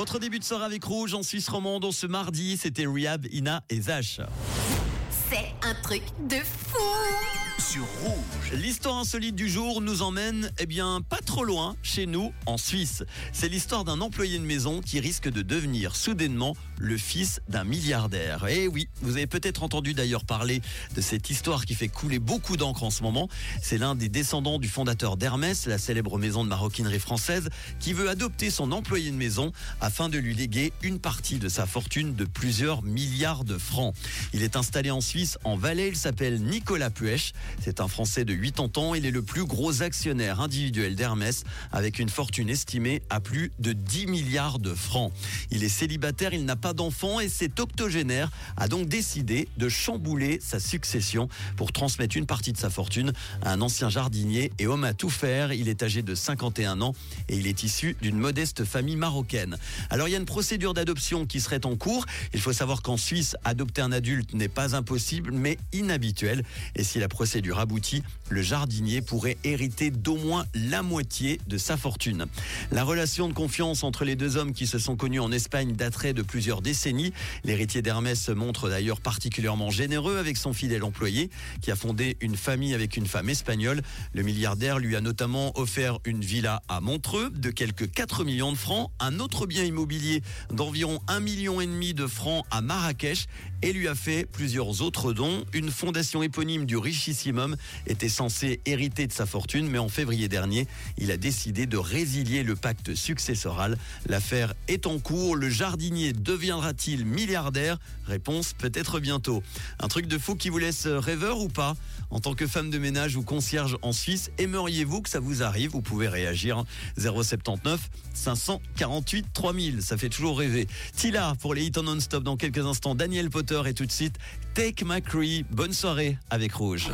Votre début de soirée avec Rouge en Suisse romande. ce mardi, c'était Rehab, Ina et Zach. C'est un truc de fou sur Rouge. L'histoire insolite du jour nous emmène, eh bien, pas trop loin, chez nous, en Suisse. C'est l'histoire d'un employé de maison qui risque de devenir soudainement le fils d'un milliardaire. Et eh oui, vous avez peut-être entendu d'ailleurs parler de cette histoire qui fait couler beaucoup d'encre en ce moment. C'est l'un des descendants du fondateur d'Hermès, la célèbre maison de maroquinerie française, qui veut adopter son employé de maison afin de lui léguer une partie de sa fortune de plusieurs milliards de francs. Il est installé en Suisse, en Valais. Il s'appelle Nicolas Puech. C'est un Français de 80 ans. Il est le plus gros actionnaire individuel d'Hermès avec une fortune estimée à plus de 10 milliards de francs. Il est célibataire, il n'a pas d'enfant et cet octogénaire a donc décidé de chambouler sa succession pour transmettre une partie de sa fortune à un ancien jardinier et homme à tout faire. Il est âgé de 51 ans et il est issu d'une modeste famille marocaine. Alors il y a une procédure d'adoption qui serait en cours. Il faut savoir qu'en Suisse, adopter un adulte n'est pas impossible mais inhabituel. Et si la procédure abouti, le jardinier pourrait hériter d'au moins la moitié de sa fortune. La relation de confiance entre les deux hommes qui se sont connus en Espagne daterait de plusieurs décennies. L'héritier d'Hermès se montre d'ailleurs particulièrement généreux avec son fidèle employé qui a fondé une famille avec une femme espagnole. Le milliardaire lui a notamment offert une villa à Montreux de quelques 4 millions de francs, un autre bien immobilier d'environ 1 million et demi de francs à Marrakech et lui a fait plusieurs autres dons, une fondation éponyme du richissime était censé hériter de sa fortune, mais en février dernier, il a décidé de résilier le pacte successoral. L'affaire est en cours. Le jardinier deviendra-t-il milliardaire? Réponse peut-être bientôt. Un truc de fou qui vous laisse rêveur ou pas? En tant que femme de ménage ou concierge en Suisse, aimeriez-vous que ça vous arrive? Vous pouvez réagir 079 548 3000. Ça fait toujours rêver. Tila pour les hits en non-stop dans quelques instants. Daniel Potter et tout de suite Take My Cree. Bonne soirée avec Rouge.